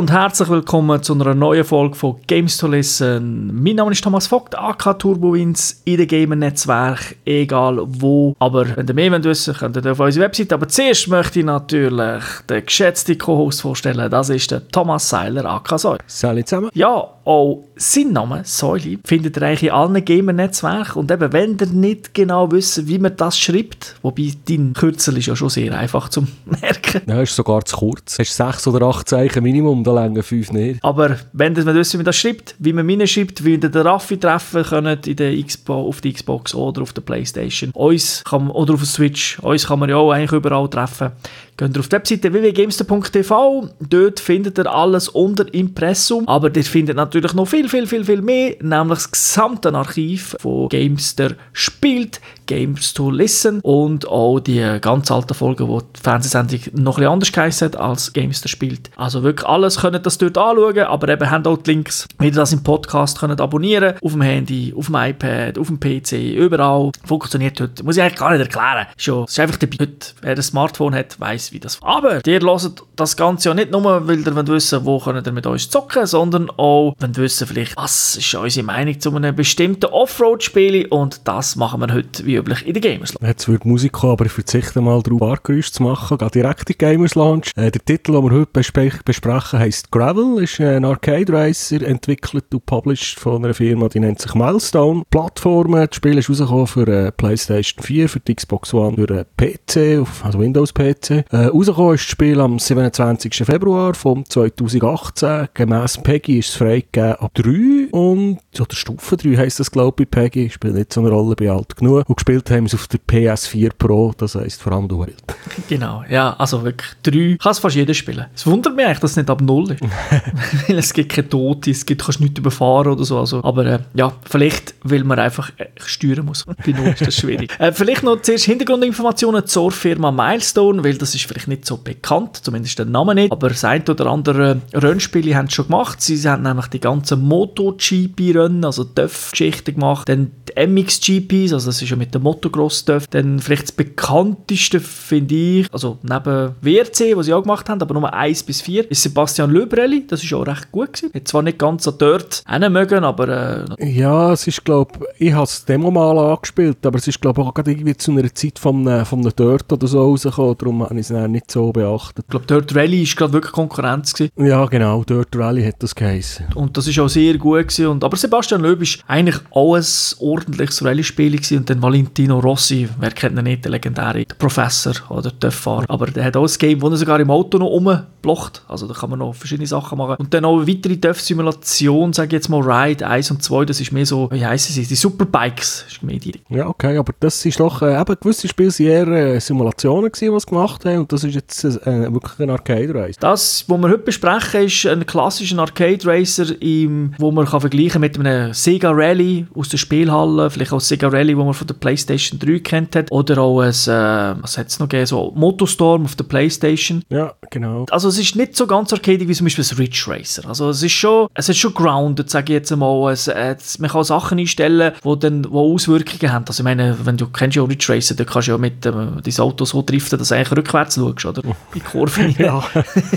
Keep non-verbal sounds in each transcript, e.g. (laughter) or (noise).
Und herzlich willkommen zu einer neuen Folge von Games to Listen. Mein Name ist Thomas Vogt, AK Turbowins, in den Gamer-Netzwerk, egal wo. Aber wenn ihr mehr wissen wollt, könnt ihr auf unsere Website. Aber zuerst möchte ich natürlich den geschätzten Co-Host vorstellen. Das ist der Thomas Seiler, AK Säule. Salut zusammen. Ja, auch sein Name, Säuli, findet ihr eigentlich in allen Gamer-Netzwerken. Und eben, wenn ihr nicht genau wisst, wie man das schreibt, wobei dein Kürzel ist ja schon sehr einfach zu (laughs) merken. Ja, ist sogar zu kurz. Hast sechs oder acht Zeichen Minimum, da länger fünf nicht. Aber wenn ihr wisst, wie man das schreibt, wie man meine schreibt, wie ihr den Raffi treffen könnt in der Xbox, auf der Xbox oder auf der Playstation, uns kann man, oder auf der Switch, uns kann man ja auch eigentlich überall treffen. Geht ihr auf die Webseite www.gamester.tv, dort findet ihr alles unter Impressum, aber ihr findet natürlich noch viel, viel, viel, viel mehr, nämlich das gesamte Archiv von Gamester spielt, Games to Listen und auch die ganz alten Folgen, wo die Fernsehsendung noch bisschen anders geheißen hat als Gamester spielt. Also wirklich alles könnt das dort anschauen, aber eben habt auch die Links, wie ihr das im Podcast könnt abonnieren, auf dem Handy, auf dem iPad, auf dem PC, überall. Funktioniert heute, muss ich eigentlich gar nicht erklären. Schon, es ist einfach dabei. Heute, wer ein Smartphone hat, weiß wie das. Aber ihr hört das Ganze ja nicht nur, weil ihr wissen wo könnt ihr mit uns zocken, sondern auch, wenn ihr wissen vielleicht, was ist unsere Meinung zu einem bestimmten Offroad-Spiel und das machen wir heute wie üblich in der Gamers Lounge. Jetzt wird Musik kommen, aber ich verzichte mal darauf, Bargeräusche zu machen. Gehe direkt in die Gamers Lounge. Äh, der Titel, den wir heute bespre besprechen, heisst Gravel, ist ein Arcade Racer, entwickelt und published von einer Firma, die nennt sich Milestone. Plattformen, das Spiel ist rausgekommen für äh, PlayStation 4, für die Xbox One, für äh, PC, also Windows PC. Äh, rausgekommen ist das Spiel am 27. Februar von 2018. Gemäss Peggy ist es freigegeben ab 3 und, oder Stufe 3 heisst das glaube ich, Peggy, spielt nicht so eine Rolle, bin alt genug. Und gespielt haben wir es auf der PS4 Pro, das heisst vor allem du Wild. (laughs) Genau, ja, also wirklich 3 kann es fast jeder spielen. Es wundert mich eigentlich, dass es nicht ab 0 ist. (laughs) Weil es gibt keine Tote, es gibt, kannst nichts überfahren oder so. Also, aber äh, ja, vielleicht, weil man einfach äh, steuern muss. Bei 0 ist das schwierig. (laughs) äh, vielleicht noch zuerst Hintergrundinformationen zur Firma Milestone, weil das ist vielleicht nicht so bekannt, zumindest der Name nicht, aber das ein oder andere Rennspiele haben es schon gemacht. Sie haben nämlich die ganzen MotoGP-Rennen, also TÜV-Geschichten gemacht, dann die MXGPs, also das ist ja mit dem Motocross-TÜV, dann vielleicht das bekannteste, finde ich, also neben WRC, was sie auch gemacht haben, aber Nummer 1 bis 4, ist Sebastian Löbrelli, das ist auch recht gut gewesen. Hat zwar nicht ganz so dort mögen, aber... Äh, ja, es ist, glaube ich, habe das Demo mal angespielt, aber es ist, glaube ich, auch gerade irgendwie zu einer Zeit von einem, von einem Dirt oder so rausgekommen, darum habe ich es nicht so beachtet. Ich glaube, Dirt Rally war gerade wirklich Konkurrenz. Gewesen. Ja, genau, Dirt Rally hat das geheißen. Und das ist auch sehr gut gewesen. Und, aber Sebastian Loeb ist eigentlich ein ordentliches Rallye-Spiel. Und dann Valentino Rossi, wer kennt ihn nicht, der legendäre Professor oder Töfffahrer. Aber der hat auch ein Game, wo er sogar im Auto noch rumblocht. Also da kann man noch verschiedene Sachen machen. Und dann auch eine weitere Töff-Simulation, sage ich jetzt mal Ride 1 und 2, das ist mehr so, wie heissen sie, die Superbikes. ist mehr die. Ja, okay, aber das ist doch, äh, eben gewisse Spiele sind eher äh, Simulationen gewesen, die sie gemacht haben. Und das ist jetzt äh, wirklich ein Arcade Racer. Das, was wir heute besprechen, ist ein klassischer Arcade Racer, im, wo man kann vergleichen mit einem Sega Rally aus der Spielhalle, vielleicht auch Sega Rally, wo man von der PlayStation 3 kennt hat, oder auch ein, äh, was hat es noch gegeben, so Motostorm auf der PlayStation. Ja, genau. Also es ist nicht so ganz arcadic wie zum Beispiel das Ridge Racer. Also es ist schon, es ist schon grounded, sage ich jetzt einmal. Es, es, man kann Sachen einstellen, die dann wo Auswirkungen haben. Also ich meine, wenn du kennst ja Ridge Racer, dann kannst du ja mit ähm, dein Auto so driften, dass du eigentlich rückwärts schaust, oder? In Kurven. ja.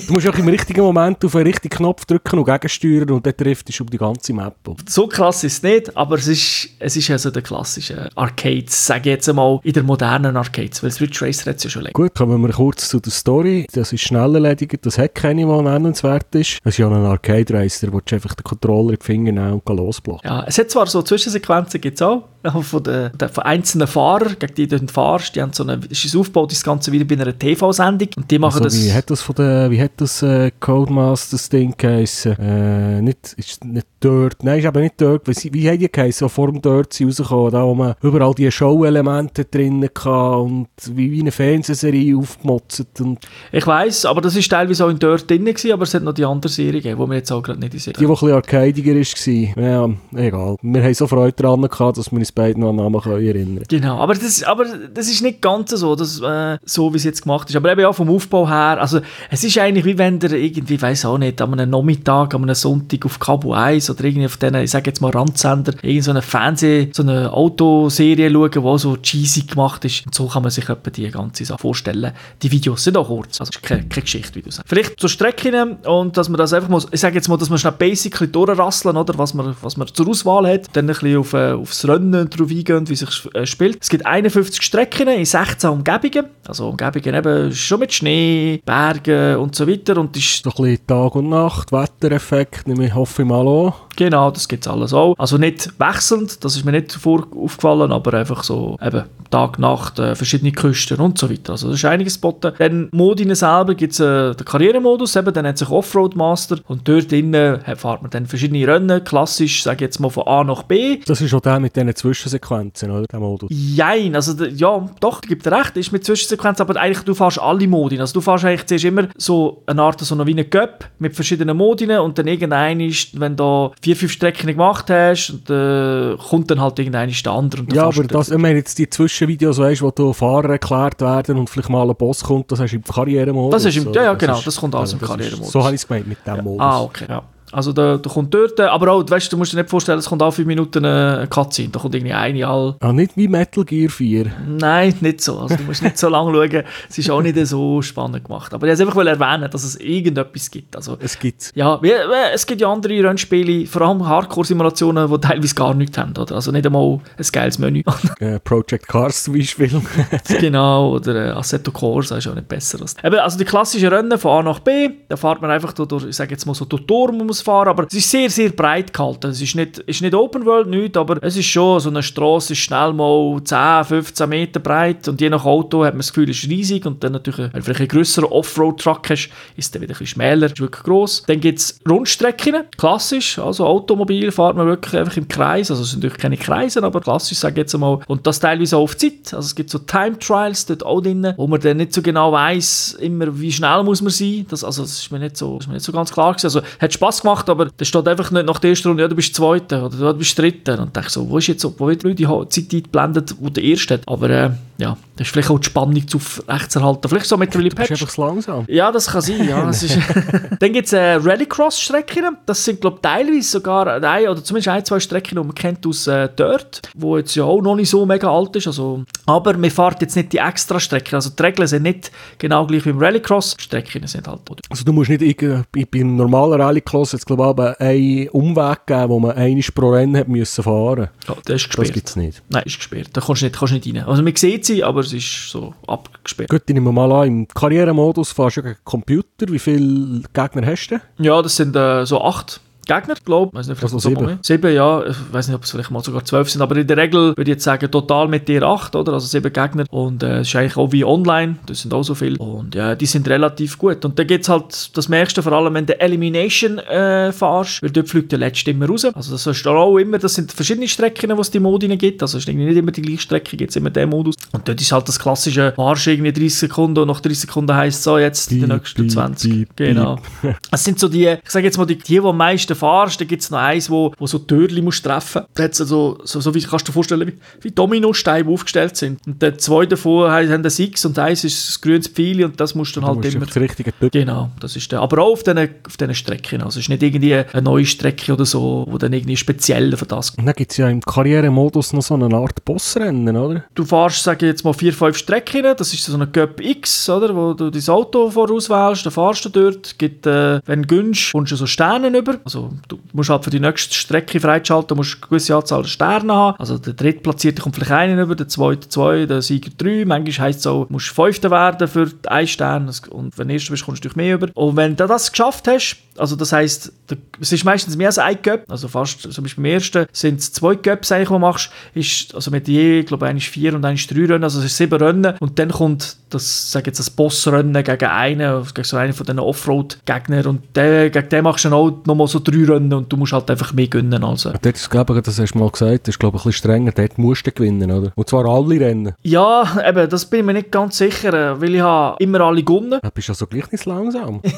Du musst auch im richtigen Moment auf einen richtigen Knopf drücken und gegensteuern und dann driftest du um die ganze Map. So krass ist es nicht, aber es ist, es ist also der klassische Arcades, sage ich jetzt einmal, in der modernen Arcades, weil Ridge Racer hat es ja schon länger. Gut, kommen wir kurz zu der Story. Das ist schnell erledigt, das hat keine, die nennenswert ist. Es ist ja ein Arcade Racer, wo du einfach den Controller in die Finger nehmen und losblocken. Ja, es hat zwar so Zwischensequenzen, gibt es auch, (laughs) von, den, von einzelnen Fahrern, gegen die du fahrst, die haben so eine, ist aufgebaut, das Ganze wieder bei einer TV-Sendung und die machen also, das... Wie hat das von der, wie hat das äh, Codemasters Ding geheissen? Äh, nicht, ist nicht Dirt, nein, ist eben nicht Dirt, wie, wie hat die geheissen, vor dem Dirt sie rausgekommen, da wo man überall die Show-Elemente drin hatte und wie, wie eine Fernsehserie aufgemotzt und... Ich weiss, aber das ist teilweise auch in Dirt drin gewesen, aber es hat noch die andere Serie gegeben, die wir jetzt auch gerade nicht sehen. Die, die ein bisschen arcadiger war. Ja, egal. Wir haben so Freude daran gehabt, dass wir ein beide noch an Namen können erinnern Genau, aber das, aber das ist nicht ganz so, das, äh, so wie es jetzt gemacht ist. Aber eben auch vom Aufbau her, also es ist eigentlich wie wenn der irgendwie, weiß auch nicht, an einem Nachmittag, an einem Sonntag auf Cabo 1 oder irgendwie auf diesen, ich sage jetzt mal Randsender, irgendeine so Fernseh-, so eine Autoserie schauen, die so cheesy gemacht ist. Und so kann man sich etwa die ganze Sache vorstellen. Die Videos sind auch kurz, also keine, keine Geschichte, wie du sagst. Vielleicht zur Strecken und dass man das einfach muss, ich sage jetzt mal, dass man schnell basically durchrasseln, oder, was man, was man zur Auswahl hat, dann ein bisschen auf, äh, aufs Rennen drauf eingehen, wie sich äh, spielt. Es gibt 51 Strecken in 16 Umgebungen, also Umgebungen eben schon mit Schnee, Bergen und so weiter und ist So ein bisschen Tag und Nacht, Wettereffekt, ich hoffe ich mal an. Genau, das gibt es alles auch. Also nicht wechselnd, das ist mir nicht zuvor aufgefallen, aber einfach so eben Tag, Nacht, äh, verschiedene Küsten und so weiter. Also das ist einiges geboten. Dann Modine selber gibt es äh, den Karrieremodus, eben, dann hat sich Offroad Master und dort drinnen äh, fährt man dann verschiedene Rennen, klassisch, sage ich jetzt mal von A nach B. Das ist auch der mit diesen Zwischensequenzen, oder? Der Modus. Jein, also ja, doch, gibt recht, ist mit Zwischensequenz, aber eigentlich du fährst alle Modine. Also du fährst eigentlich zuerst immer so eine Art so eine wie eine Cup mit verschiedenen Modinen und dann irgendein ist, wenn du vier, fünf Strecken gemacht hast, und, äh, kommt dann halt irgendein der andere. Ja, aber das, ich meine jetzt die Zwischenvideos, weißt, wo du Fahrer erklärt werden und vielleicht mal ein Boss kommt, das hast du im Karrieremodus. Das ist im- ja, ja, genau, das kommt alles im das ist- Karrieremodus. So habe ich es gemeint mit dem Modus. Ah, okay, ja. Also da, da kommt dort, aber auch, weißt, du musst dir nicht vorstellen, es kommt alle fünf Minuten eine Cutscene, da kommt irgendwie eine all... Ah, nicht wie Metal Gear 4. Nein, nicht so. Also du musst nicht so lange schauen. Es ist auch nicht so spannend gemacht. Aber ich wollte einfach erwähnen, dass es irgendetwas gibt. Also, Es gibt ja, wie, es gibt ja andere Rennspiele, vor allem Hardcore-Simulationen, die teilweise gar nichts haben. Oder? Also nicht einmal ein geiles Menü. (laughs) äh, Project Cars zum Beispiel. (laughs) genau, oder äh, Assetto Corsa ist auch nicht besser. Als. Eben, also die klassischen Rennen von A nach B, da fährt man einfach durch, ich sage jetzt mal so durch Tor man muss fahren, aber es ist sehr, sehr breit gehalten. Es ist nicht, ist nicht Open World, nicht, aber es ist schon, so eine Straße ist schnell mal 10, 15 Meter breit und je nach Auto hat man das Gefühl, es ist riesig und dann natürlich, wenn du vielleicht einen grösseren Offroad-Truck hast, ist dann wieder ein bisschen schmäler, ist wirklich gross. Dann gibt es Rundstrecken, klassisch, also Automobil fährt man wirklich einfach im Kreis, also es sind natürlich keine Kreise, aber klassisch, sage ich jetzt einmal, und das teilweise auch auf Zeit, also es gibt so Time Trials dort auch drin, wo man dann nicht so genau weiß, immer wie schnell muss man sein, das, also das ist mir nicht so, ist mir nicht so ganz klar gewesen. also hat Spaß gemacht, aber da steht einfach nicht nach der ersten Runde, ja du bist Zweiter oder du bist Dritter und dachte so, wo ist jetzt so, wo wird die Zeit eingeblendet, wo der Erste hat, aber äh, ja, das ist vielleicht auch die Spannung zu aufrechtzuerhalten, vielleicht so mit Willy Du bist Patch. einfach zu langsam. Ja, das kann sein, ja. Das ist (laughs) dann gibt es äh, Rallycross-Strecken. Das sind, glaube ich, teilweise sogar ein, oder zumindest ein, zwei Strecken, die man kennt aus äh, Dirt, wo jetzt ja auch noch nicht so mega alt ist. Also, aber man fährt jetzt nicht die extra Strecken. Also die Regeln sind nicht genau gleich wie im Rallycross. Strecken sind halt... Oder? Also du musst nicht beim normalen Rallycross jetzt glaube ich aber einen Umweg geben, wo man einmal pro Rennen hat müssen fahren. Ja, das ist Das gesperrt. gibt es nicht. Nein, ist gesperrt. Da kannst du nicht, kannst nicht rein. Also man sieht sie, aber es ist so abgesperrt. Gut, ich nehme mal an, im Karrieremodus fährst du gegen Computer. Wie viele Gegner hast du? Ja, das sind äh, so acht Gegner, glaube ich. Weiß nicht, vielleicht Also sieben. Sieben, ja. Ich weiß nicht, ob es vielleicht mal sogar zwölf sind, aber in der Regel würde ich jetzt sagen, total mit dir acht, oder? Also sieben Gegner. Und äh, es ist eigentlich auch wie online, das sind auch so viele. Und ja, die sind relativ gut. Und dann gibt es halt das merkst du vor allem, wenn du Elimination äh, fährst, weil dort fliegt der Letzte immer raus. Also das ist auch immer, das sind verschiedene Strecken, wo es die Modine gibt. Also es ist nicht immer die gleiche Strecke, gibt es immer den Modus. Und dort ist halt das klassische, fahrst irgendwie 30 Sekunden und nach 30 Sekunden heisst es so, jetzt die nächsten piep, 20. piep, genau. (laughs) Es sind so die, ich sage jetzt mal, die, die, die am meisten fahrst, da gibt es noch eins, wo, wo so Türli musst treffen. Hat's also, so, so wie kannst du dir vorstellen, wie, wie Dominosteine, aufgestellt sind. Und der zwei davon haben haben das X und eins ist das grünes Pfeil und das musst du dann Du halt musst immer... das richtige Typ. Genau, das ist der. Aber auch auf diesen, auf diesen Strecken. Also es ist nicht irgendwie eine neue Strecke oder so, wo dann irgendwie speziell für das Und dann gibt es ja im Karrieremodus noch so eine Art Bossrennen, oder? Du fährst, sage ich jetzt mal, vier, fünf Strecken, das ist so eine Cup X, oder, wo du dein Auto vorauswählst, dann fahrst du dort, gibt, äh, wenn du gönnst, kommst du so Sterne über, also du musst halt für die nächste Strecke freischalten, musst eine gewisse Anzahl Sterne haben, also der drittplatzierte kommt vielleicht einen über, der zweite zwei, der Sieger drei, manchmal heisst es auch, du musst Fünfter werden für einen Stern und wenn du Erster bist, kommst du durch mehr über. Und wenn du das geschafft hast, also das heisst, es ist meistens mehr als ein Cup, also fast, zum Beispiel beim ersten sind es zwei Cups eigentlich, die du machst, ist, also mit je, ich glaube, eines vier und eines drei Rennen, also es ist sieben Rennen. Und dann kommt das, sag jetzt, das Bossrennen gegen einen, gegen so einen von diesen Offroad-Gegnern. Und der, gegen den machst du dann auch nochmal so drei Rennen und du musst halt einfach mehr gönnen, also. Dort ist, glaube ich, das hast du mal gesagt, das ist, glaube ich, ein bisschen strenger. Dort musst du gewinnen, oder? Und zwar alle Rennen. Ja, eben, das bin ich mir nicht ganz sicher, weil ich habe immer alle gewonnen. Da bist du also gleich nicht langsam. (laughs)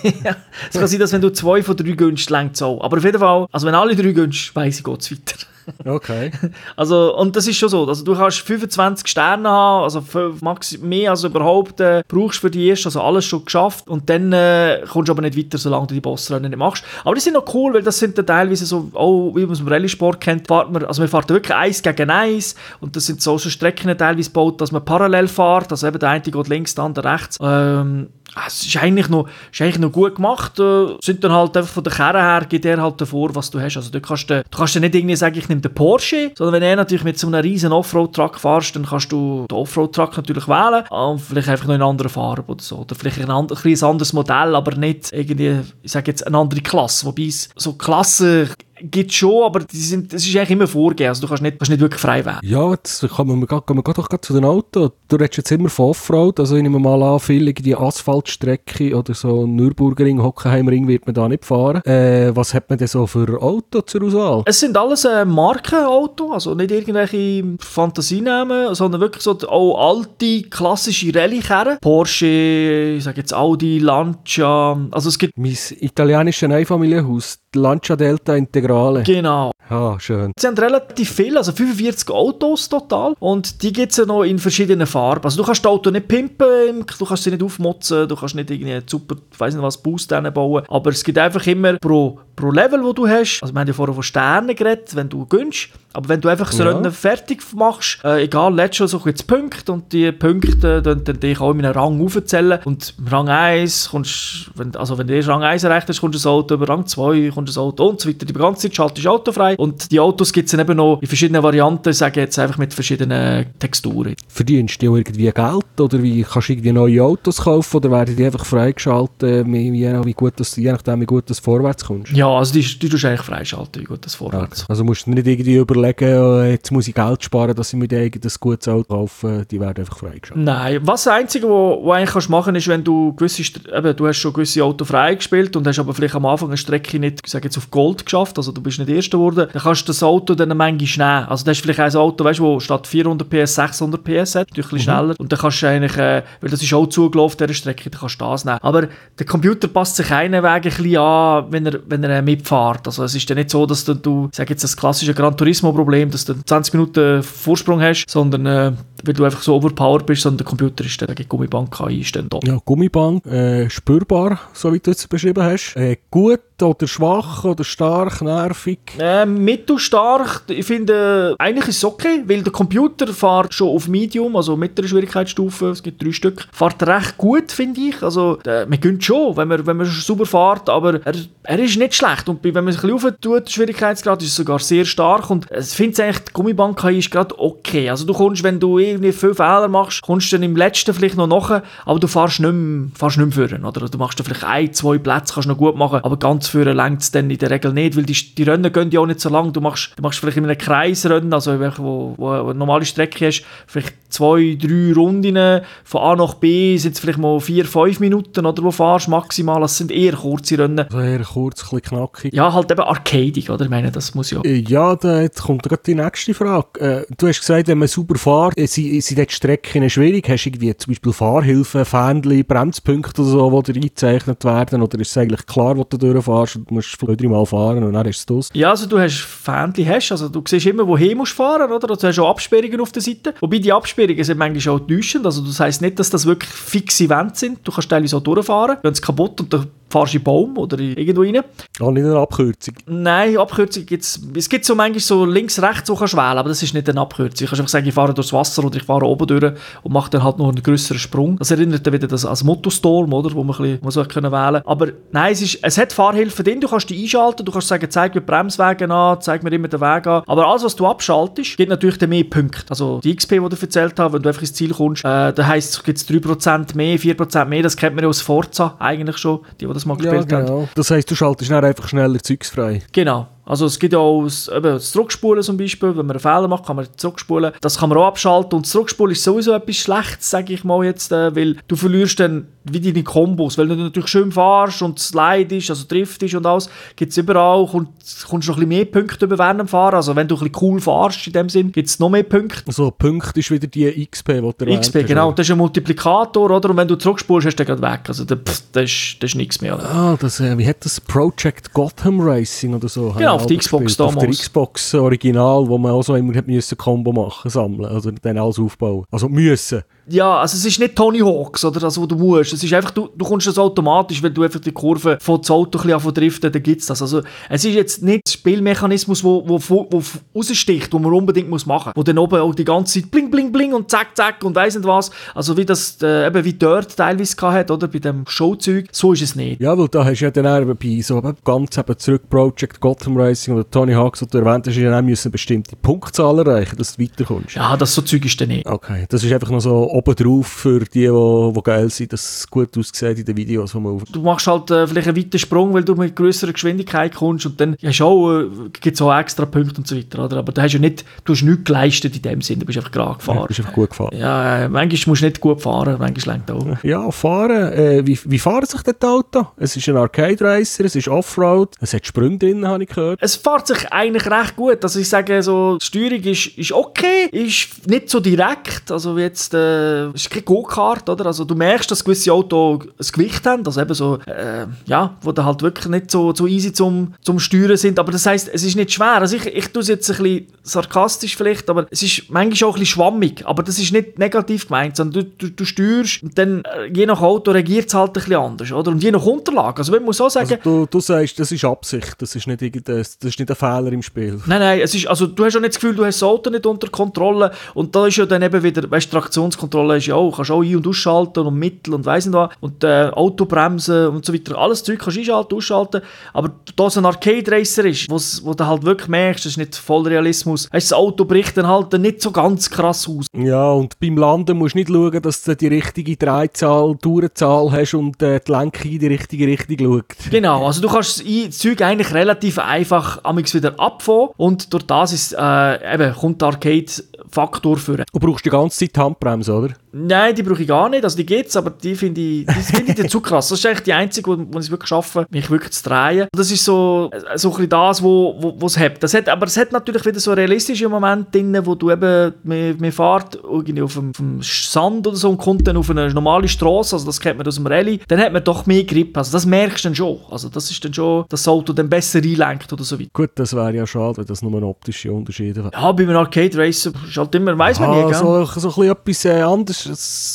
Es kann sein, dass wenn du zwei von drei gönnst, längt es auch. Aber auf jeden Fall, also wenn alle drei gönnst, weiss ich, geht es weiter. Okay. (laughs) Also, und das ist schon so. Also, du kannst 25 Sterne haben, also mehr als überhaupt äh, brauchst für die erste, also alles schon geschafft. Und dann äh, kommst du aber nicht weiter, solange du die Bossrennen nicht machst. Aber die sind noch cool, weil das sind dann teilweise so, oh, wie man es im Rallye-Sport kennt, fahrt man, also wir fahren wirklich eins gegen eins und das sind so, so Strecken teilweise gebaut, dass man parallel fährt, also eben der eine geht links, der andere rechts. Ähm, es ist eigentlich noch, ist eigentlich noch gut gemacht. Äh, sind dann halt einfach von der Kerne her, geht er halt davor, was du hast. Also du kannst, du kannst nicht irgendwie sagen, ich nehme den Porsche, sondern wenn er natürlich mit so einem riesen Offroad-Truck fährst, dann kannst du den Offroad-Truck natürlich wählen. Und vielleicht einfach noch in anderen Farbe oder so. Oder vielleicht ein, ein, ein anderes Modell, aber nicht irgendwie, ich sage jetzt, eine andere Klasse. Wobei es so Klassen gibt schon, aber die sind, es ist eigentlich immer vorgegeben, also du kannst nicht, kannst nicht wirklich frei wählen. Ja, das kann man, kann man doch gerade zu den Autos. Du redest jetzt immer von Offroad, also ich nehme mal an, viele die Asphaltstrecke oder so Nürburgring, Hockenheimring wird man da nicht fahren. Äh, was hat man denn so für Autos zur Auswahl? Es sind alles äh, Markenautos, also nicht irgendwelche Fantasienamen, sondern wirklich so auch alte, klassische Rallye-Kerren. Porsche, ich sage jetzt Audi, Lancia, also es gibt... Mein italienisches Einfamilienhaus, Lancia Delta Integrale. Genau. Ah, schön. Sie haben relativ viel, also 45 Autos total. Und die gibt es ja noch in verschiedenen Farben. Also du kannst das Auto nicht pimpen, du kannst sie nicht aufmotzen, du kannst nicht irgendwie super, ich weiß nicht was, Boost bauen. Aber es gibt einfach immer pro, pro Level, wo du hast. Also wir haben ja vorher von Sternen geredet, wenn du gönnst. Aber wenn du einfach das ja. Rennen fertig machst, äh, egal, letztes so jetzt Punkte und die Punkte dann, dann dich auch in einem Rang aufzählen. Und Rang 1 kommst, wenn, also wenn du erst Rang 1 erreicht hast, kommst du das Auto, über Rang 2 kommst du das Auto und so weiter. Die ganze Zeit schaltest du Auto frei. Und die Autos gibt es dann eben noch in verschiedenen Varianten, sage jetzt einfach mit verschiedenen Texturen. Verdienst du irgendwie Geld oder wie kannst du irgendwie neue Autos kaufen oder werden die einfach freigeschaltet, wie, wie, gut das, je nachdem wie gut das vorwärts kommst? Ja, also die, die tust du eigentlich freischalten, wie gut das vorwärts. Ja. Also musst du nicht irgendwie überlegen, oh, jetzt muss ich Geld sparen, dass ich mir ein gutes Auto kaufe, die werden einfach freigeschaltet. Nein, was das Einzige, was du eigentlich kannst machen ist, wenn du gewisse, eben, du hast schon gewisse Autos freigespielt und hast aber vielleicht am Anfang eine Strecke nicht, ich sage jetzt auf Gold geschafft, also du bist nicht Erster geworden, dann kannst du das Auto dann manchmal nehmen. Also das ist vielleicht ein Auto, weißt du, statt 400 PS 600 PS hat, natürlich mhm. schneller und dann kannst du eigentlich, äh, weil das ist auch zugelaufen, dieser Strecke, dann kannst du das nehmen. Aber der Computer passt sich einen Weg ein bisschen an, wenn er, wenn er mitfährt. Also es ist ja nicht so, dass du, du sag jetzt das klassische Gran Turismo Problem, dass du 20 Minuten Vorsprung hast, sondern äh, weil du einfach so overpowered bist, sondern der Computer ist dann gegen Gummibank einstehen. Ja, Gummibank, äh, spürbar, so wie du es beschrieben hast. Äh, gut oder schwach oder stark, nervig? Äh, mittelstark. Ich finde, äh, eigentlich ist es okay, weil der Computer fährt schon auf Medium, also mittlere Schwierigkeitsstufe, es gibt drei Stück, fährt recht gut, finde ich. Also, äh, man gönnt schon, wenn man, wenn man super fährt, aber er, er ist nicht schlecht. Und wenn man sich ein bisschen tut, der Schwierigkeitsgrad ist sogar sehr stark. Und ich finde eigentlich, die Gummibank ist gerade okay. Also, du kommst, wenn du irgendwie fünf Fehler machst, kommst du dann im letzten vielleicht noch nach, aber du fährst nicht mehr, fährst nicht mehr führen, oder? Du machst dann vielleicht ein, zwei Plätze, kannst du noch gut machen, aber ganz führen längt es dann in der Regel nicht, weil die, die Rennen gehen ja auch nicht so lang. Du machst, du machst vielleicht in einem Kreisrennen, also wo, wo eine normale Strecke hast, vielleicht zwei, drei Runden von A nach B sind es vielleicht mal vier, fünf Minuten, oder, wo fährst maximal. Das sind eher kurze Rennen. Also eher kurz, ein bisschen knackig. Ja, halt eben arcadig, oder? Ich meine, das muss ja... Äh, ja, da, kommt gerade die nächste Frage. Äh, du hast gesagt, wenn man super fährt, äh, sind, die Strecken schwierig? Hast du irgendwie zum Beispiel Fahrhilfen, Fähnchen, Bremspunkte oder so, die eingezeichnet werden? Oder ist es eigentlich klar, wo du durchfährst und du musst zwei, drei Mal fahren und dann ist es das? Ja, also du hast Fähnchen, hast, also du siehst immer, wohin musst fahren, oder? Du hast auch Absperrungen auf der Seite. Wobei die Absperrungen sind manchmal auch täuschend. Also das heisst nicht, dass das wirklich fixe Wände sind. Du kannst teilweise auch durchfahren, wenn es kaputt und dann fahrst du in Baum oder irgendwo rein. Ah, nicht eine Abkürzung? Nein, Abkürzung gibt es. Es gibt so manchmal so links, rechts, wo kannst wählen, aber das ist nicht eine Abkürzung. Du kannst einfach sagen, ich fahre durchs Wasser oder ich fahre oben durch und mache dann halt noch einen größeren Sprung. Das erinnert dann wieder das als Mottostorm, oder, wo man ein bisschen, können wählen Aber nein, es, ist, es hat Fahrhilfen drin, du kannst die einschalten, du kannst sagen, zeig mir die Bremswege an, zeig mir immer den Weg an. Aber alles, was du abschaltest, gibt natürlich dann mehr Punkte. Also die XP, die du erzählt hast, wenn du einfach ins Ziel kommst, äh, da heisst es, gibt es 3% mehr, 4% mehr, das kennt man ja aus Forza eigentlich schon, die das mal gespielt ja, genau. haben. Das heisst, du schaltest dann einfach schneller Zeugs frei. Genau. Also es gibt auch das, eben, das Zurückspulen zum Beispiel, wenn man einen Fehler macht, kann man zurückspulen. Das kann man auch abschalten und das Zurückspulen ist sowieso etwas Schlechtes, sage ich mal jetzt, äh, weil du verlierst dann wie deine Kombos, weil du natürlich schön fahrst und Slide ist, also Drift ist und alles, gibt es überall, komm, kommst du noch ein bisschen mehr Punkte über während dem Fahren, also wenn du ein bisschen cool fahrst in dem Sinn, gibt es noch mehr Punkte. Also Punkt ist wieder die XP, die du XP, genau, das ist ein Multiplikator, oder? Und wenn du zurückspulst, hast du den weg, also das, das, ist, das ist nichts mehr. Oder? Ah, das, äh, wie hat das Project Gotham Racing oder so? Genau, auf der Xbox damals. Auf der Xbox Original, wo man auch so immer hat müssen Combo machen, sammeln, also dann alles aufbauen. Also müssen ja, also es ist nicht Tony Hawks oder das, was du musst. Es ist einfach, du, du kommst das automatisch, wenn du einfach die Kurve von das Auto ein bisschen driften, dann gibt es das. Also es ist jetzt nicht der Spielmechanismus, wo, wo, wo, wo raussticht, wo man unbedingt muss machen muss. Wo dann oben auch die ganze Zeit bling, bling, bling und zack, zack und weiss nicht was. Also wie das, äh, eben wie dort teilweise hat, oder, bei dem Showzeug, so ist es nicht. Ja, weil da hast du ja dann eben bei so ganz eben zurück Project Gotham Racing oder Tony Hawks, was du erwähnt hast, ja auch müssen bestimmte Punktzahl erreichen, dass du weiterkommst. Ja, das so Zeug ist dann nicht. Okay, das ist einfach noch so obendrauf für die, die, geil sind, dass es gut aussieht in den Videos, die man auf Du machst halt äh, vielleicht einen weiten Sprung, weil du mit grösserer Geschwindigkeit kommst und dann hast auch, äh, gibt es auch extra Punkte und so weiter, oder? aber du hast ja nicht, du hast nichts geleistet in dem Sinne, du bist einfach gerade gefahren. Ja, bist einfach gut gefahren. Ja, äh, manchmal musst du nicht gut fahren, manchmal lenkt auch. (laughs) Ja, fahren, äh, wie, wie fahren sich das Auto? Es ist ein Arcade Racer, es ist Offroad, es hat Sprünge drin, habe ich gehört. Es fährt sich eigentlich recht gut, also ich sage so, die Steuerung ist, ist okay, ist nicht so direkt, also wie jetzt, äh, ist kein Go-Kart, oder? Also du merkst, dass gewisse Autos ein Gewicht haben, also eben so, äh, ja, wo dann halt wirklich nicht so, so easy zum, zum Steuern sind, aber das heißt, es ist nicht schwer. Also ich, ich tue es jetzt ein bisschen sarkastisch vielleicht, aber es ist manchmal auch ein bisschen schwammig, aber das ist nicht negativ gemeint, sondern du, du, du steuerst und dann, äh, je nach Auto reagiert es halt ein bisschen anders, oder? Und je nach Unterlage, also man muss auch sagen... Also du, du sagst, das ist Absicht, das ist nicht, das ist nicht ein Fehler im Spiel. Nein, nein, es ist, also du hast auch nicht das Gefühl, du hast das Auto nicht unter Kontrolle und da ist ja dann eben wieder, weißt du, Traktionskontrolle ist ja auch, kannst auch ein- und ausschalten und Mittel und weiss nicht was. Und äh, Autobremsen und so weiter. Alles Zeug kannst du einschalten, ausschalten. Aber da es ein Arcade-Racer ist, wo du halt wirklich merkst, das ist nicht voll Realismus, das Auto bricht dann halt nicht so ganz krass aus. Ja, und beim Landen musst du nicht schauen, dass du die richtige Dreizahl, Tourenzahl hast und äh, die Lenkung in die richtige Richtung schaut. Genau, also du kannst das Zeug eigentlich relativ einfach amix wieder abfahren und durch das ist, äh, eben, kommt der Arcade-Faktor für. Du brauchst die ganze Zeit Handbremse, oder? Nein, die brauche ich gar nicht. Also die gibt es, aber die finde ich, die (laughs) find ich zu krass. Das ist eigentlich die einzige, wo, wo ich es wirklich schaffe, mich wirklich zu drehen. Das ist so, so ein bisschen das, wo, wo, es hat. Das hat. Aber es hat natürlich wieder so realistische Momente drin, wo du eben, man, man fährt irgendwie auf dem, auf dem, Sand oder so und kommt dann auf eine normale Straße, also das kennt man aus dem Rallye, dann hat man doch mehr Grip. Also das merkst du dann schon. Also das ist dann schon, dass das Auto dann besser einlenkt oder so weiter. Gut, das wäre ja schade, wenn das nur optische Unterschiede wäre. Ja, bei einem Arcade Racer ist halt immer, weiß man ah, nie, so, so ein bisschen etwas äh, anderes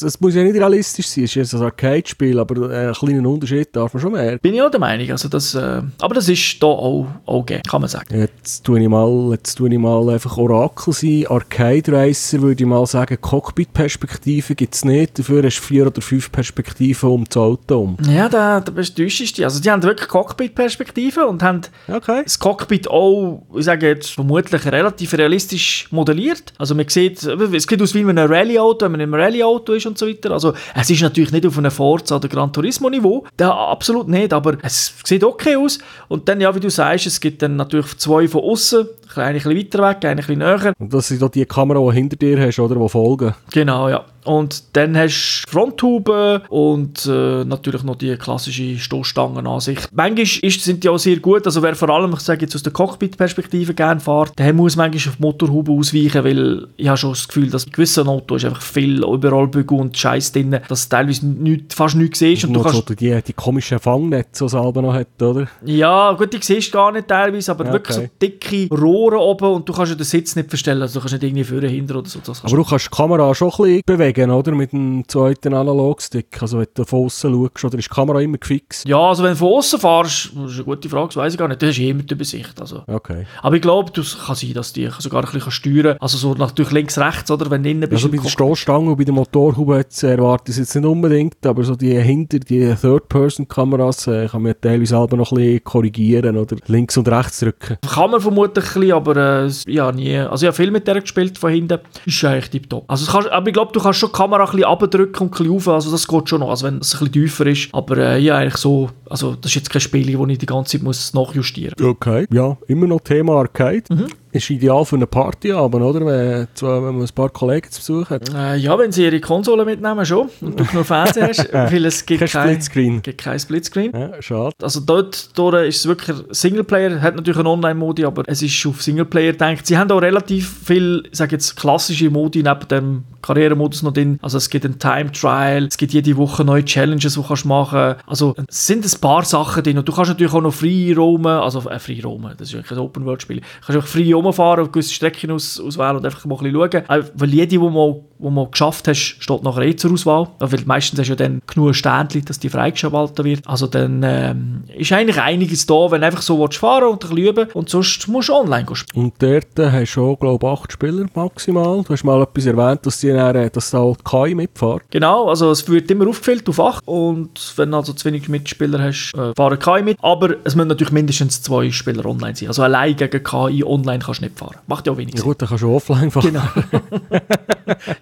es, muss ja nicht realistisch sein, es ist ein Arcade-Spiel, aber äh, einen kleinen Unterschied darf man schon mehr. Bin ich auch der Meinung, also das, äh, aber das ist da auch okay, kann man sagen. Jetzt tue ich mal, jetzt tue ich mal einfach Orakel sein, Arcade-Racer würde ich mal sagen, Cockpit-Perspektive gibt es nicht, dafür hast du vier oder fünf Perspektiven um das Auto um. Ja, da, da bist du dich. Also die haben wirklich Cockpit-Perspektive und haben okay. das Cockpit auch, ich sage jetzt, vermutlich relativ realistisch modelliert. Also man sieht, es sieht aus wie in einem Rallye-Auto, wenn man im Rallye-Auto ist und so weiter. Also es ist natürlich nicht auf einem Forza oder Gran Turismo-Niveau, absolut nicht, aber es sieht okay aus. Und dann, ja, wie du sagst, es gibt dann natürlich zwei von außen, ein bisschen weiter weg, ein bisschen näher. Und das sind doch die Kamera, die hinter dir hast, oder, die folgen. Genau, ja. Und dann hast du Fronthuben und äh, natürlich noch die klassische Stoßstangenansicht. Manchmal ist, sind die auch sehr gut, also wer vor allem, ich sage jetzt aus der Cockpit-Perspektive gerne fährt, der muss manchmal auf die Motorhaube ausweichen, weil ich habe schon das Gefühl, dass bei gewissen Autos ist einfach viel überall Bügel und Scheiß drin, dass du teilweise nicht, fast nichts siehst. Und, und du kannst so die, die komischen Fangnetze, die es noch hat, oder? Ja, gut, die siehst du gar nicht teilweise, aber ja, wirklich so dicke Rohre oben und du kannst ja den Sitz nicht verstellen, also du kannst nicht irgendwie vorne, hinter oder so. aber du kannst die Kamera schon ein bisschen bewegen oder? Mit dem zweiten Analogstick. Also wenn du von außen schaust, oder ist die Kamera immer gefixt? Ja, also wenn du von außen fährst, das ist eine gute Frage, das weiß ich gar nicht, du hast immer die Übersicht. Also. Okay. Aber ich glaube, es kann sein, dass die sogar ein bisschen steuern Also so natürlich links, rechts, oder? Wenn du innen bist. Also bei der Stoßstange und bei der Motorhaube jetzt, erwarte ich es jetzt nicht unbedingt, aber so die hinter, die Third-Person-Kameras äh, kann man teilweise selber noch ein bisschen korrigieren oder links und rechts drücken. Kann man vermutlich ein bisschen, aber äh, ja, nie. Also ich habe viel mit der gespielt von hinten. Ist eigentlich tiptop. Also kann, aber ich glaube, du kannst schon die Kamera ein bisschen abdrücken und ein bisschen rauf, also das geht schon noch, also wenn es ein bisschen tiefer ist. Aber äh, ja, eigentlich so, also das ist jetzt kein Spiel, das ich die ganze Zeit muss nachjustieren muss. Okay, ja, immer noch Thema Arcade. Mhm. Ist ideal für eine Party aber oder? Wenn, wenn man ein paar Kollegen zu Besuch hat. Äh, ja, wenn sie ihre Konsole mitnehmen, schon. Und du nur Fernsehen hast, (laughs) weil es gibt Kein kein, Splitscreen. gibt kein Splitscreen. Ja, schade. Also dort durch ist es wirklich Singleplayer, hat natürlich einen Online-Modi, aber es ist auf Singleplayer gedacht. Sie haben auch relativ viel, ich sage jetzt, klassische Modi neben dem Karrieremodus noch drin. Also es gibt ein Time-Trial, es gibt jede Woche neue Challenges, die du kannst machen Also es sind ein paar Sachen drin und du kannst natürlich auch noch frei roamen, also äh, frei roamen, das ist eigentlich ein Open-World-Spiel. Du kannst auch frei rumfahren, auf gewisse Strecken aus, auswählen und einfach mal ein bisschen schauen. Weil jede, die mal, wo mal geschafft hast, steht nachher eh zur Auswahl. Weil meistens hast du ja dann genug Ständchen, dass die freigeschaltet wird. Also dann ähm, ist eigentlich einiges da, wenn du einfach so willst fahren und ein bisschen üben und sonst musst du online spielen. Und dort äh, hast du auch, glaube ich, acht Spieler maximal. Du hast mal etwas erwähnt, dass, die dann, äh, dass da KI mitfährt. Genau, also es wird immer aufgefüllt auf 8 und wenn du also zu wenig Mitspieler hast, äh, fahren KI mit. Aber es müssen natürlich mindestens zwei Spieler online sein. Also allein gegen KI online kannst du nicht fahren. Macht ja auch wenig Ja Sinn. gut, dann kannst du offline fahren. Genau. (laughs)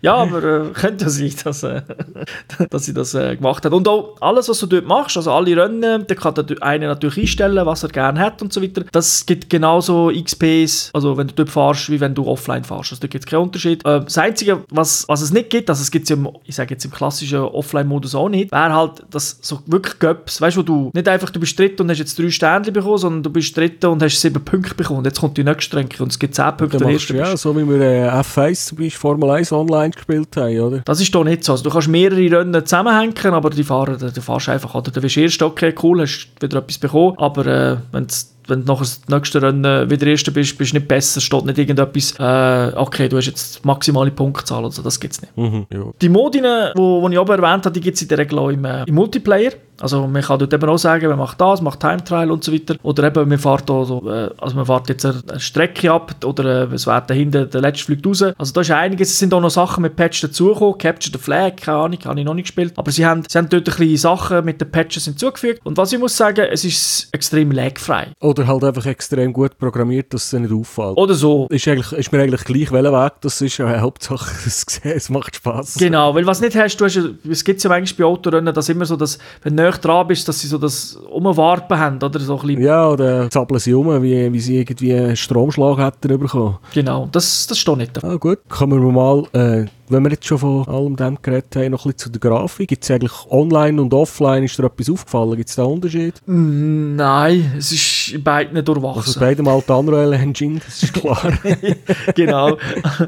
ja, aber äh, (laughs) könnte ja sein, dass, äh, (laughs) dass sie das äh, gemacht hat. Und auch alles, was du dort machst, also alle Rennen, da kann der eine natürlich einstellen, was er gerne hat und so weiter. Das gibt genauso XPs, also wenn du dort fährst, wie wenn du offline fährst. Also da gibt es keinen Unterschied. Äh, das Einzige, was, was es nicht gibt, also es gibt es im, ich sage jetzt im klassischen Offline-Modus auch nicht, wäre halt, dass so wirklich Göps, weißt du, wo du nicht einfach, du bist dritter und hast jetzt drei Sternchen bekommen, sondern du bist dritter und hast sieben Punkte bekommen. Und jetzt kommt die nächste Strecke und es gibt zehn Punkte, machst ja, so wie wir äh, F1 zum Beispiel Formel 1 online gespielt haben, oder? Das ist hier nicht so. Also du kannst mehrere Rennen zusammenhängen, aber die fahren, du fährst einfach, oder du wirst erst, okay, cool, hast wieder etwas bekommen, aber äh, wenn's wenn du nachher das nächste Rennen wieder Erster bist, bist du nicht besser, steht nicht irgendetwas, äh, okay, du hast jetzt maximale Punktzahl, also das gibt es nicht. Mhm, ja. Die Modi, die ich oben erwähnt habe, die gibt es in der Regel auch im, äh, im Multiplayer. Also man kann dort eben auch sagen, man macht das, macht Time Trial und so weiter. Oder eben, man fährt auch so, äh, also man fährt jetzt eine Strecke ab oder äh, es wird dahinter, der letzte fliegt raus. Also da ist einiges, es sind auch noch Sachen mit Patch dazugekommen. Capture the Flag, keine Ahnung, habe ich noch nicht gespielt. Aber sie haben, sie haben dort ein bisschen Sachen mit den Patches hinzugefügt. Und was ich muss sagen, es ist extrem lagfrei. Oder halt einfach extrem gut programmiert, dass es nicht auffällt. Oder so. Ist, eigentlich, ist mir eigentlich gleich, welcher Weg das ist. Ja, Hauptsache, (laughs) es, es macht Spass. Genau, weil was nicht hast, du hast, es gibt ja manchmal bei Autorennen, dass immer so, dass, wenn näher dran bist, dass sie so das Umwarpen haben, oder so ein bisschen. Ja, oder zappeln sie um, wie, wie sie irgendwie einen Stromschlag hätten bekommen. Genau, das, das steht nicht da. Ah, gut. Kommen wir mal, äh, wenn wir jetzt schon von allem dem geredet haben, noch ein bisschen zu der Grafik. Gibt es eigentlich online und offline, ist dir etwas aufgefallen? Gibt es da einen Unterschied? Nein, es ist in beiden Also durchwachsen. beide mal die Unreal Engine, das ist klar. (laughs) genau.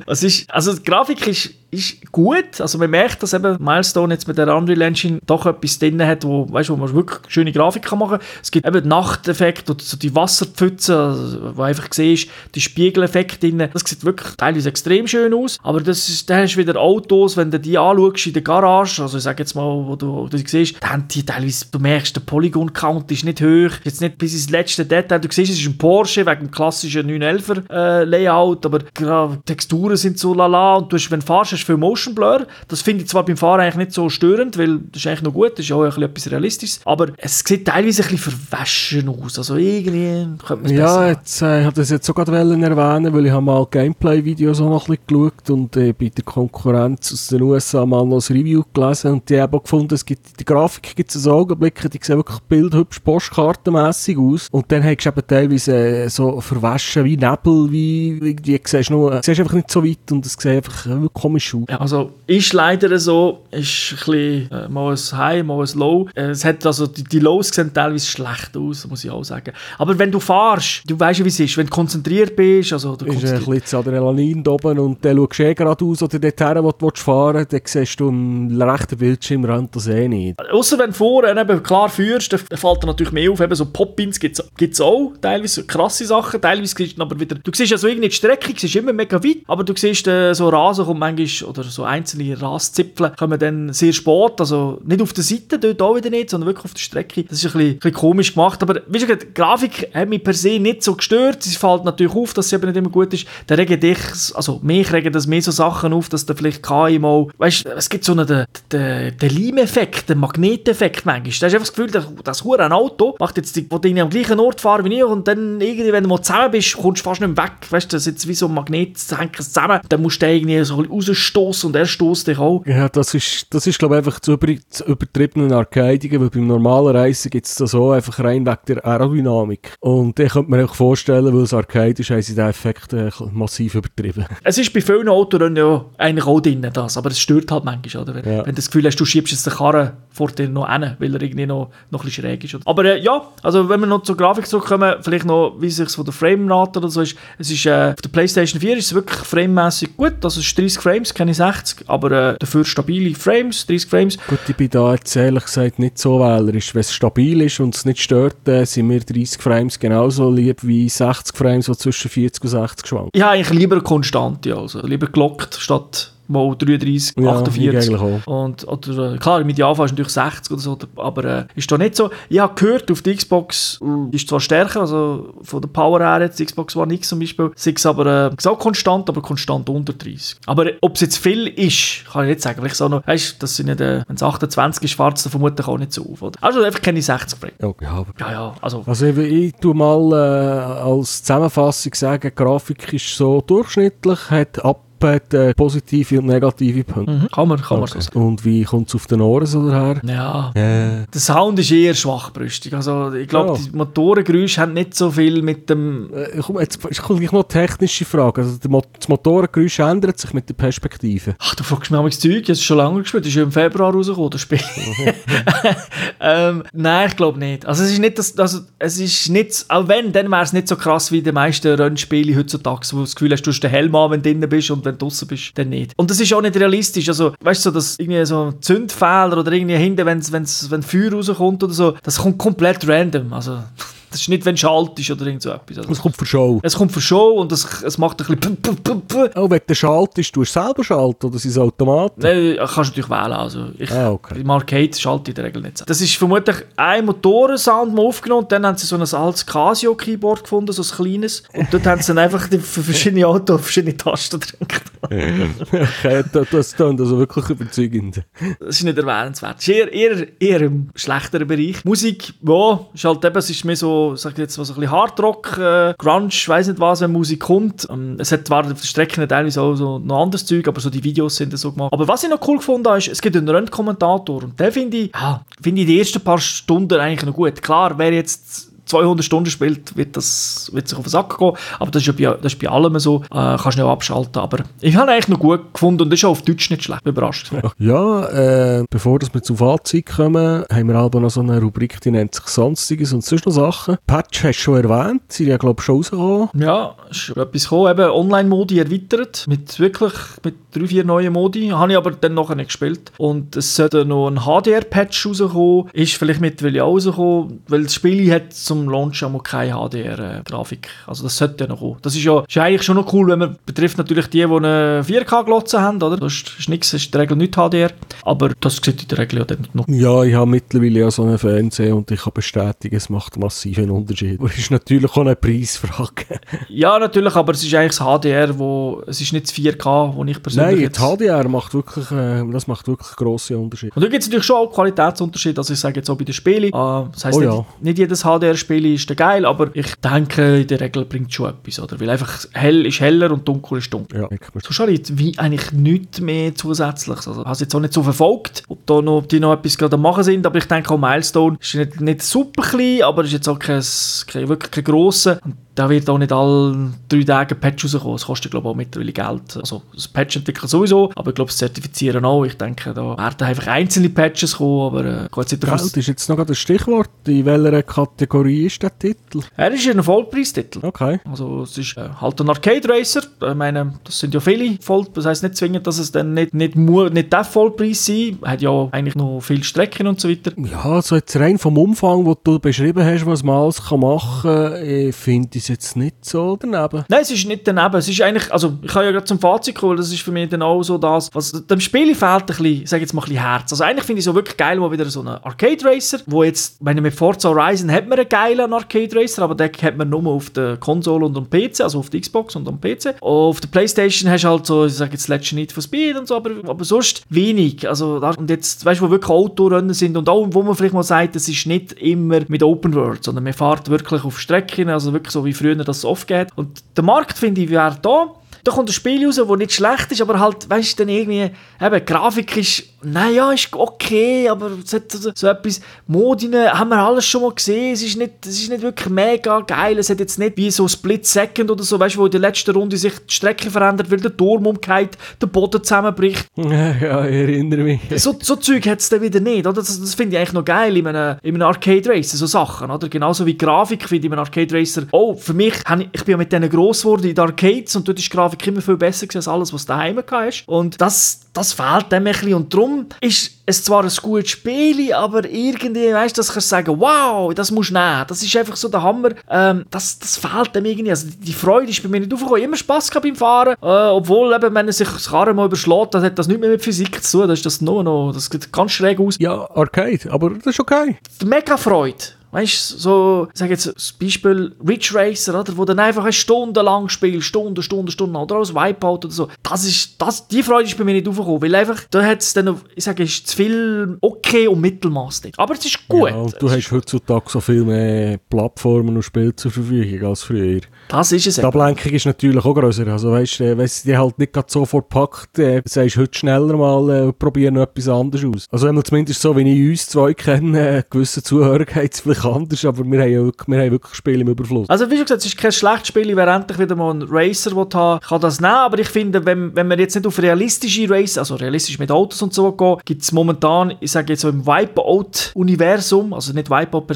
Es ist, also die Grafik ist, ist gut. Also man merkt, dass eben Milestone jetzt mit der Unreal Engine doch etwas drin hat, wo, weißt, wo man wirklich schöne Grafik kann machen kann. Es gibt eben Nachteffekte oder so die Wasserpfütze, also, wo einfach siehst, die Spiegeleffekte drin. Das sieht wirklich teilweise extrem schön aus. Aber das ist, dann hast du wieder Autos, wenn du die anschaust in der Garage, also ich sage jetzt mal, wo du, wo du sie siehst, dann die teilweise, du merkst, der Polygon-Count ist nicht hoch. Jetzt nicht bis ins letzte Detail. Du siehst, es ist ein Porsche wegen dem klassischen 911er äh, Layout, aber die Texturen sind so lala und du hast, wenn du fährst, hast du viel Motion Blur. Das finde ich zwar beim Fahren eigentlich nicht so störend, weil das ist eigentlich noch gut, das ist auch ein bisschen etwas Realistisches, aber es sieht teilweise ein bisschen verwaschen aus. Also irgendwie könnte man es ja, jetzt, äh, ich wollte das jetzt sogar erwähnen, weil ich habe mal Gameplay-Videos auch noch ein bisschen geschaut und äh, bei der Konkurrenz aus den USA mal noch ein Review gelesen und die haben auch gefunden, es gibt, die Grafik gibt es Augenblicke, die sehen wirklich bildhübsch postkartenmässig aus und dann hast du eben teilweise äh, so verwaschen wie Nebel, wie, wie die siehst nur, äh, siehst einfach nicht so weit und es sieht einfach äh, komisch aus. Ja, also ist leider so, ist ein bisschen äh, mal ein High, mal ein Low. Äh, es hat also, die, die Lows sehen teilweise schlecht aus, muss ich auch sagen. Aber wenn du fahrst, du weißt ja, wie es ist, wenn du konzentriert bist, also du ist ein bisschen das Adrenalin da oben und dann schaust du eh geradeaus oder dorthin, wo du fahren willst, dann siehst du am rechten Bildschirmrand das eh nicht. Außer wenn du vorne eben klar führst, dann fällt dir natürlich mehr auf, eben so Pop-Ins gibt es auch, teilweise krasse Sachen, teilweise siehst du aber wieder, du siehst ja so irgendwie die Strecke, siehst immer mega weit, aber du siehst äh, so Rasen kommt manchmal, oder so einzelne Raszipfel kommen dann sehr spät, also nicht auf der Seite, dort auch wieder nicht, sondern wirklich auf der Strecke. Das ist ein bisschen, ein bisschen komisch gemacht, aber wie gesagt, die Grafik hat mich per se nicht so gestört, es fällt natürlich auf, dass sie eben nicht immer gut ist, dann regen dich, also mich regen das mehr so Sachen auf, dass du vielleicht ich mal, weißt es gibt so einen, den, den, den Leim-Effekt, den Magneteffekt manchmal. Da hast du einfach das Gefühl, das, das ein Auto macht jetzt, die, wo die am gleichen Ort fahren wie ich und dann irgendwie, wenn du mal zusammen bist, kommst du fast nicht mehr weg. Weißt du, das ist jetzt wie so ein Magnet, das hängt zusammen. Dann musst du den irgendwie so ein rausstoßen und er stoßt dich auch. Ja, das ist, das ist glaube ich, einfach zu, über, zu übertriebenen Arcadigen, weil beim normalen Reisen gibt es da so einfach rein wegen der Aerodynamik. Und ich könnte mir auch vorstellen, weil es Arcade ist, haben sie den Effekt äh, massiv übertrieben. Es ist bei vielen Autorennen ja eigentlich auch drin, das, aber es stört halt manchmal, oder? Wenn, Ja. wenn du das Gefühl hast, du schiebst jetzt den Karren vor dir noch hin, weil er irgendwie noch, noch ein bisschen schräg ist. Aber äh, ja, also wenn wir noch zur Grafik zurückkommen, vielleicht noch, wie sich von der Framerate oder so ist, es ist äh, auf der Playstation 4 ist es wirklich framemäßig gut, also es ist 30 Frames, keine 60, aber äh, dafür stabile Frames, 30 Frames. Gut, ich bin da jetzt ehrlich gesagt nicht so wählerisch. Wenn es stabil ist und es nicht stört, sind mir 30 Frames genauso lieb wie 60 Frames, die zwischen 40 und 60 schwanken. Ich habe eigentlich lieber konstante, also lieber gelockt statt mal 33, Ja, ich 48. eigentlich auch. Und, oder, äh, klar, im Idealfall ist natürlich 60 oder so, aber äh, ist doch nicht so. Ich habe gehört, auf der Xbox äh, ist zwar stärker, also von der Power her jetzt, die Xbox One X zum Beispiel, sei es aber äh, auch konstant, aber konstant unter 30. Aber äh, ob es jetzt viel ist, kann ich nicht sagen. Vielleicht so noch, weißt du, das sind nicht, äh, wenn es 28 ist, fährt es vermutlich auch nicht so auf. Oder? Also einfach keine 60 Frames. Ja, ja, aber Ja, ja, also Also ich, ich tu mal äh, als Zusammenfassung sagen, Grafik ist so durchschnittlich, hat ab hat, äh, positive und negative Punkte. mhm, kann man, kann man so Okay. sagen. Und wie kommt es auf den Ohren so daher? Ja. Äh, Der Sound ist eher schwachbrüstig. Also ich glaube, Ja. die Motorengeräusche haben nicht so viel mit dem... äh, komm, jetzt jetzt kommt gleich noch eine technische Frage. Also Mo das Motorengeräusch ändert sich mit der Perspektive. Ach, du fragst mich auch das Zeug, es ist schon lange gespielt, es ist ja im Februar rausgekommen, das Spiel. (laughs) ähm, nein, ich glaube nicht. Also es ist nicht, das, also es ist nicht, auch wenn, dann wäre es nicht so krass wie die meisten Rennspiele heutzutage, wo du das Gefühl hast, du hast den Helm an, wenn du drinnen bist und wenn du draußen bist, dann nicht. Und das ist auch nicht realistisch, also weißt du, dass irgendwie so ein Zündfehler oder irgendwie hinten, wenn Feuer rauskommt oder so, das kommt komplett random, also (laughs) das ist nicht, wenn Schalt ist oder irgend so etwas. Also, Es kommt für Show. es kommt für Show und es, es macht ein bisschen... p- p- p- p- Oh, wenn der schaltest, tust du selber schalten oder sind es Automaten? Nein, kannst du natürlich wählen. Also ich, Ah, okay. Im Arcade schalte ich in der Regel nicht. Das ist vermutlich ein Motorensound mal aufgenommen. Dann haben sie so ein altes Casio-Keyboard gefunden, so ein kleines. Und dort haben sie dann einfach die, für verschiedene Autos verschiedene Tasten drin (laughs) okay, das, das klingt also wirklich überzeugend. Das ist nicht erwähnenswert. Das ist eher, eher, eher im schlechteren Bereich. Musik, ja, ist halt eben, es ist mehr so, sag ich jetzt mal so ein bisschen Hardrock, äh, Grunge, weiss nicht was, wenn Musik kommt. Ähm, es hat zwar auf der Strecke teilweise auch so noch anderes Zeug, aber so die Videos sind so gemacht. Aber was ich noch cool gefunden habe, ist, es gibt einen Rennkommentator und der finde ich, ja, finde ich die ersten paar Stunden eigentlich noch gut. Klar, wer jetzt 200 Stunden spielt, wird, das, wird sich auf den Sack gehen. Aber das ist ja bei, das ist bei allem so. Äh, kannst du nicht abschalten. Aber ich habe eigentlich noch gut gefunden und das ist auch auf Deutsch nicht schlecht. Bin Überrascht. (laughs) Ja, äh, bevor dass wir zum Fazit kommen, haben wir aber noch so eine Rubrik, die nennt sich Sonstiges und sonst noch Sachen. Patch hast du schon erwähnt, sie sind ja glaube ich schon rausgekommen. Ja, ist etwas gekommen, eben Online-Modi erweitert, mit wirklich, mit drei, vier neuen Modi, habe ich aber dann nachher nicht gespielt. Und es sollte noch ein HDR-Patch rauskommen, ist vielleicht mittlerweile auch rausgekommen, weil das Spiel hat zum Launch auch keine HDR-Grafik. Also das sollte ja noch kommen. Das ist ja ist eigentlich schon noch cool, wenn man, betrifft natürlich die, die eine 4K-Glotze haben, oder? Das ist, ist nichts, das ist in der Regel nicht HDR, aber das sieht in der Regel ja dann noch Ja, ich habe mittlerweile ja so einen Fernseher und ich kann bestätigen, es macht massiven Unterschied. Aber es ist natürlich auch eine Preisfrage. Ja, natürlich, aber es ist eigentlich das HDR, wo, es ist nicht das 4K, wo ich persönlich Nein, jetzt... das HDR macht wirklich, äh, das macht wirklich grosse Unterschiede. Und da gibt es natürlich schon auch Qualitätsunterschiede. Also ich sage jetzt auch bei den Spielen. Äh, das heisst, Oh nicht, ja. nicht jedes HDR-Spiel ist dann geil, aber ich denke, in der Regel bringt es schon etwas. Oder? Weil einfach hell ist heller und dunkel ist dunkel. Ja. So schade, jetzt wie eigentlich nichts mehr Zusätzliches. Also, ich habe es jetzt auch nicht so verfolgt, ob, da noch, ob die noch etwas gerade am machen sind, aber ich denke auch Milestone ist nicht, nicht super klein, aber ist jetzt auch kein, kein, wirklich kein grosser. Und da wird auch nicht alle drei Tage ein Patch rauskommen. Das kostet, glaube ich, auch mittlerweile Geld. Also, das Patch entwickeln sowieso, aber ich glaube, das Zertifizieren auch. Ich denke, da werden einfach einzelne Patches kommen, aber äh, Geld ist jetzt noch ein Stichwort. In welcher Kategorie ist der Titel? Er ist ein Vollpreistitel. Okay. Also es ist äh, halt ein Arcade Racer. Ich meine, das sind ja viele Voll Das heisst nicht zwingend, dass es dann nicht, nicht, nicht der Vollpreis sein Hat ja eigentlich noch viele Strecken und so weiter. Ja, also jetzt rein vom Umfang, wo du beschrieben hast, was man alles kann machen kann, äh, finde ich jetzt nicht so daneben. Nein, es ist nicht daneben. Es ist eigentlich, also ich kann ja gerade zum Fazit kommen, das ist für mich dann auch so das, was dem Spiel fehlt ein bisschen, sag jetzt mal ein bisschen Herz. Also eigentlich finde ich so wirklich geil, mal wieder so einen Arcade Racer, wo jetzt, ich mit Forza Horizon hat man einen geilen Arcade Racer, aber den hat man nur auf der Konsole und am PC, also auf der Xbox und am PC. Auf der Playstation hast du halt so, ich sag jetzt letzte Need for Speed und so, aber, aber sonst wenig. Also, und jetzt, weißt du, wo wirklich Autorennen sind und auch, wo man vielleicht mal sagt, es ist nicht immer mit Open World, sondern man fährt wirklich auf Strecken, also wirklich so wie früher das oft geht. Und der Markt, finde ich, wäre da. Da kommt ein Spiel raus, das nicht schlecht ist, aber halt, weißt du, dann irgendwie, eben, Grafik ist, naja, ist okay, aber so, so etwas, Modien haben wir alles schon mal gesehen, es ist, nicht, es ist nicht wirklich mega geil, es hat jetzt nicht wie so Split Second oder so, weißt du, wo in der letzten Runde sich die Strecke verändert, weil der Turm umgeht, der Boden zusammenbricht. (laughs) Ja, ich erinnere mich. So, so Zeug hat es dann wieder nicht, oder? Das, das finde ich eigentlich noch geil in einem, in einem Arcade Racer, so Sachen, oder? Genauso wie Grafik finde ich in einem Arcade Racer, oh, für mich, ich bin ja mit denen gross geworden in den Arcades und dort ist die Grafik immer viel besser als alles, was du daheim hast. Und das, das fehlt dem ein bisschen. Und darum ist es zwar ein gutes Spiel, aber irgendwie, weißt du, das kannst du sagen, wow, das musst du nehmen. Das ist einfach so der Hammer. Ähm, das, das fehlt dem irgendwie. Also die Freude ist bei mir nicht aufgekommen. Immer Spass gehabt beim Fahren. Äh, obwohl, eben, wenn er sich das Karren mal überschlägt, dann hat das nicht mehr mit Physik zu tun. Das ist das nur noch, das sieht ganz schräg aus. Ja, Arcade, aber das ist okay. Mega Freude. Weißt du, so, ich sage jetzt das Beispiel Ridge Racer, oder, wo dann einfach eine Stunde lang spielst, Stunde, Stunde, Stunde, oder als Wipeout oder so. Das ist, das, die Freude ist bei mir nicht aufgekommen, weil einfach, da hat es dann, ich sage, ist zu viel okay und Mittelmaß Aber es ist gut. Ja, du hast heutzutage so viel mehr Plattformen und Spiele zur Verfügung als früher. Das ist es. Die Ablenkung ist natürlich auch größer. Also weißt du, wenn es dich halt nicht sofort packt, äh, sagst du heute schneller mal, äh, probieren etwas anderes aus. Also wenn man zumindest so, wie ich uns zwei kenne, äh, gewisse Zuhörer es vielleicht anders, aber wir haben, wirklich, wir haben wirklich Spiele im Überfluss. Also wie schon gesagt, es ist kein schlechtes Spiel, wer endlich wieder mal einen Racer haben kann das nehmen, aber ich finde, wenn, wenn wir jetzt nicht auf realistische Racer, also realistisch mit Autos und so gehen, gibt es momentan, ich sage jetzt so im Wipeout-Universum, also nicht Wipeout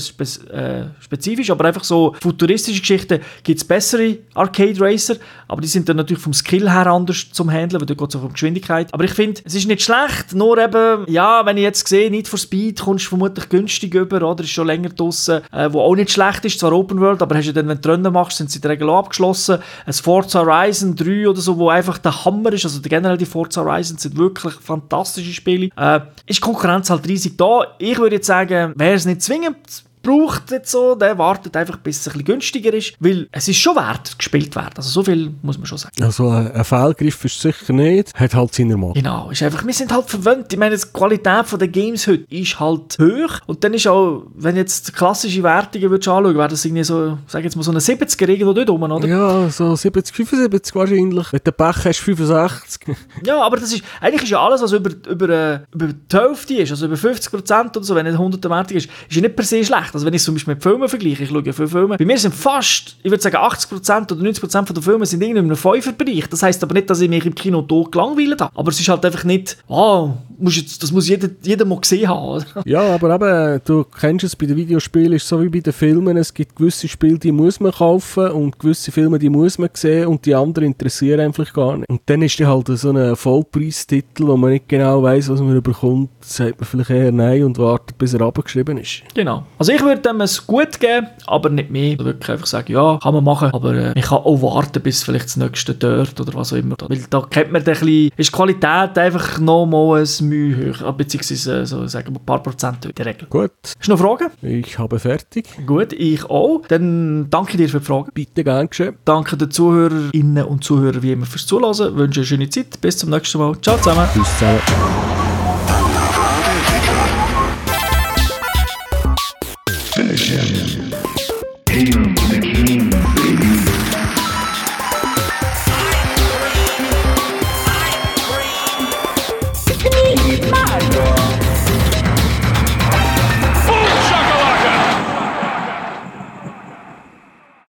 äh, aber einfach so futuristische Geschichten, gibt es bessere Arcade Racer, aber die sind dann natürlich vom Skill her anders zum Handeln, weil da geht es auch um Geschwindigkeit. Aber ich finde, es ist nicht schlecht, nur eben, ja, wenn ich jetzt sehe, nicht for Speed, kommst du vermutlich günstig über, oder? Ist schon länger draussen, äh, wo auch nicht schlecht ist, zwar Open World, aber hast du dann, wenn du Rennen machst, sind sie in der Regel auch abgeschlossen. Ein Forza Horizon 3 oder so, wo einfach der Hammer ist, also generell die Forza Horizon sind wirklich fantastische Spiele. Äh, ist Konkurrenz halt riesig da. Ich würde jetzt sagen, wäre es nicht zwingend braucht jetzt so, der wartet einfach, bis es ein bisschen günstiger ist, weil es ist schon wert, gespielt werden. Also so viel muss man schon sagen. Also ein Fehlgriff ist sicher nicht, hat halt seine Macht. Genau, ist einfach, wir sind halt verwöhnt. Ich meine, die Qualität der Games heute ist halt hoch und dann ist auch, wenn jetzt klassische Wertungen würdest anschauen, wäre das irgendwie so, sag jetzt mal so eine 70er irgendwo dort rum, oder? Ja, so 70, 75 wahrscheinlich. Wenn du Pech hast, 65. (laughs) ja, aber das ist, eigentlich ist ja alles, was über, über, äh, über die Hälfte ist, also über 50% oder so, wenn es 100 Wertung ist, ist ja nicht per se schlecht. Also wenn ich es zum Beispiel mit Filmen vergleiche, ich schaue ja viele Filme, bei mir sind fast, ich würde sagen 80% oder 90% der Filme sind irgendwie in einem Fünferbereich. Das heisst aber nicht, dass ich mich im Kino tot gelangweilt habe. Aber es ist halt einfach nicht, oh, jetzt, das muss jeder, jeder mal gesehen haben. (laughs) ja, aber eben, du kennst es, bei den Videospielen ist so wie bei den Filmen, es gibt gewisse Spiele, die muss man kaufen und gewisse Filme, die muss man sehen und die anderen interessieren einfach gar nicht. Und dann ist die halt so ein Vollpreistitel, wo man nicht genau weiß, was man bekommt, sagt man vielleicht eher nein und wartet, bis er abgeschrieben ist. Genau. Also ich würde dem es gut geben, aber nicht mehr. Also wirklich einfach sagen, ja, kann man machen, aber äh, ich kann auch warten, bis vielleicht das nächste dort oder was auch immer. Weil da kennt man ein bisschen, ist die Qualität einfach nochmal ein Mühe höher, beziehungsweise äh, so sagen wir ein paar Prozent in der Regel. Gut. Hast du noch Fragen? Ich habe fertig. Gut, ich auch. Dann danke dir für die Frage. Bitte gern geschehen. Danke den Zuhörerinnen und Zuhörern wie immer fürs Zuhören. Wünsche eine schöne Zeit. Bis zum nächsten Mal. Ciao zusammen. Tschüss zusammen.